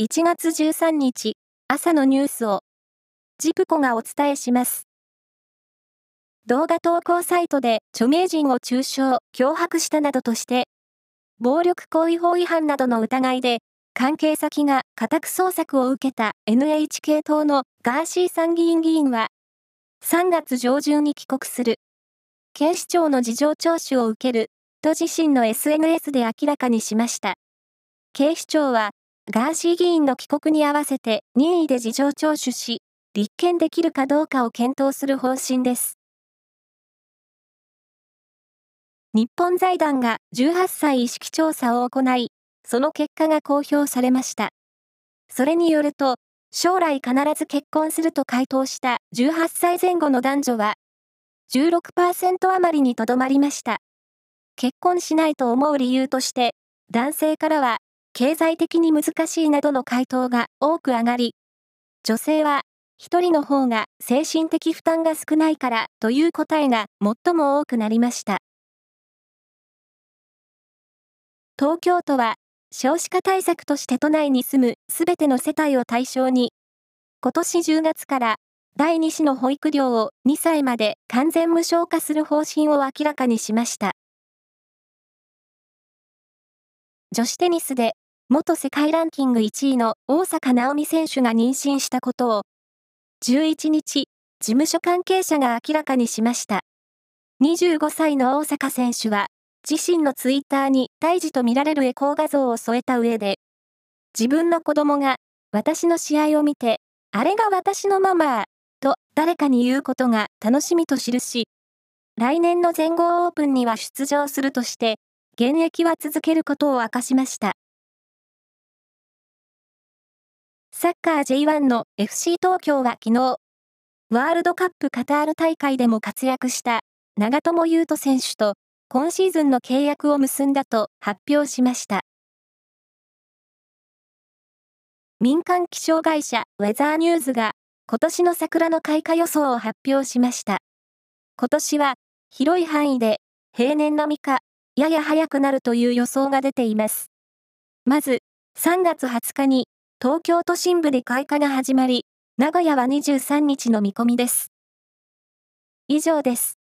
1月13日朝のニュースをジプコがお伝えします。動画投稿サイトで著名人を中傷、脅迫したなどとして、暴力行為法違反などの疑いで、関係先が家宅捜索を受けた NHK 党のガーシー参議院議員は、3月上旬に帰国する。警視庁の事情聴取を受ける、と自身の SNS で明らかにしました。警視庁は、ガーシー議員の帰国に合わせて任意で事情聴取し、立件できるかどうかを検討する方針です。日本財団が18歳意識調査を行い、その結果が公表されました。それによると、将来必ず結婚すると回答した18歳前後の男女は、16%余りにとどまりました。結婚しないと思う理由として、男性からは経済的に難しいなどの回答が多く上がり、女性は一人の方が精神的負担が少ないからという答えが最も多くなりました。東京都は少子化対策として都内に住むすべての世帯を対象に、今年10月から第2子の保育料を2歳まで完全無償化する方針を明らかにしました。女子テニスで元世界ランキング1位の大坂なおみ選手が妊娠したことを、11日、事務所関係者が明らかにしました。25歳の大坂選手は、自身のツイッターに胎児とみられるエコー画像を添えた上で、自分の子供が私の試合を見て、あれが私のママと誰かに言うことが楽しみと記し、来年の全豪オープンには出場するとして、現役は続けることを明かしました。サッカー J1 の FC 東京は昨日、ワールドカップカタール大会でも活躍した長友佑都選手と今シーズンの契約を結んだと発表しました。民間気象会社ウェザーニューズが今年の桜の開花予想を発表しました。今年は広い範囲で平年並みかやや早くなるという予想が出ています。まず3月20日に東京都心部で開花が始まり、名古屋は23日の見込みです。以上です。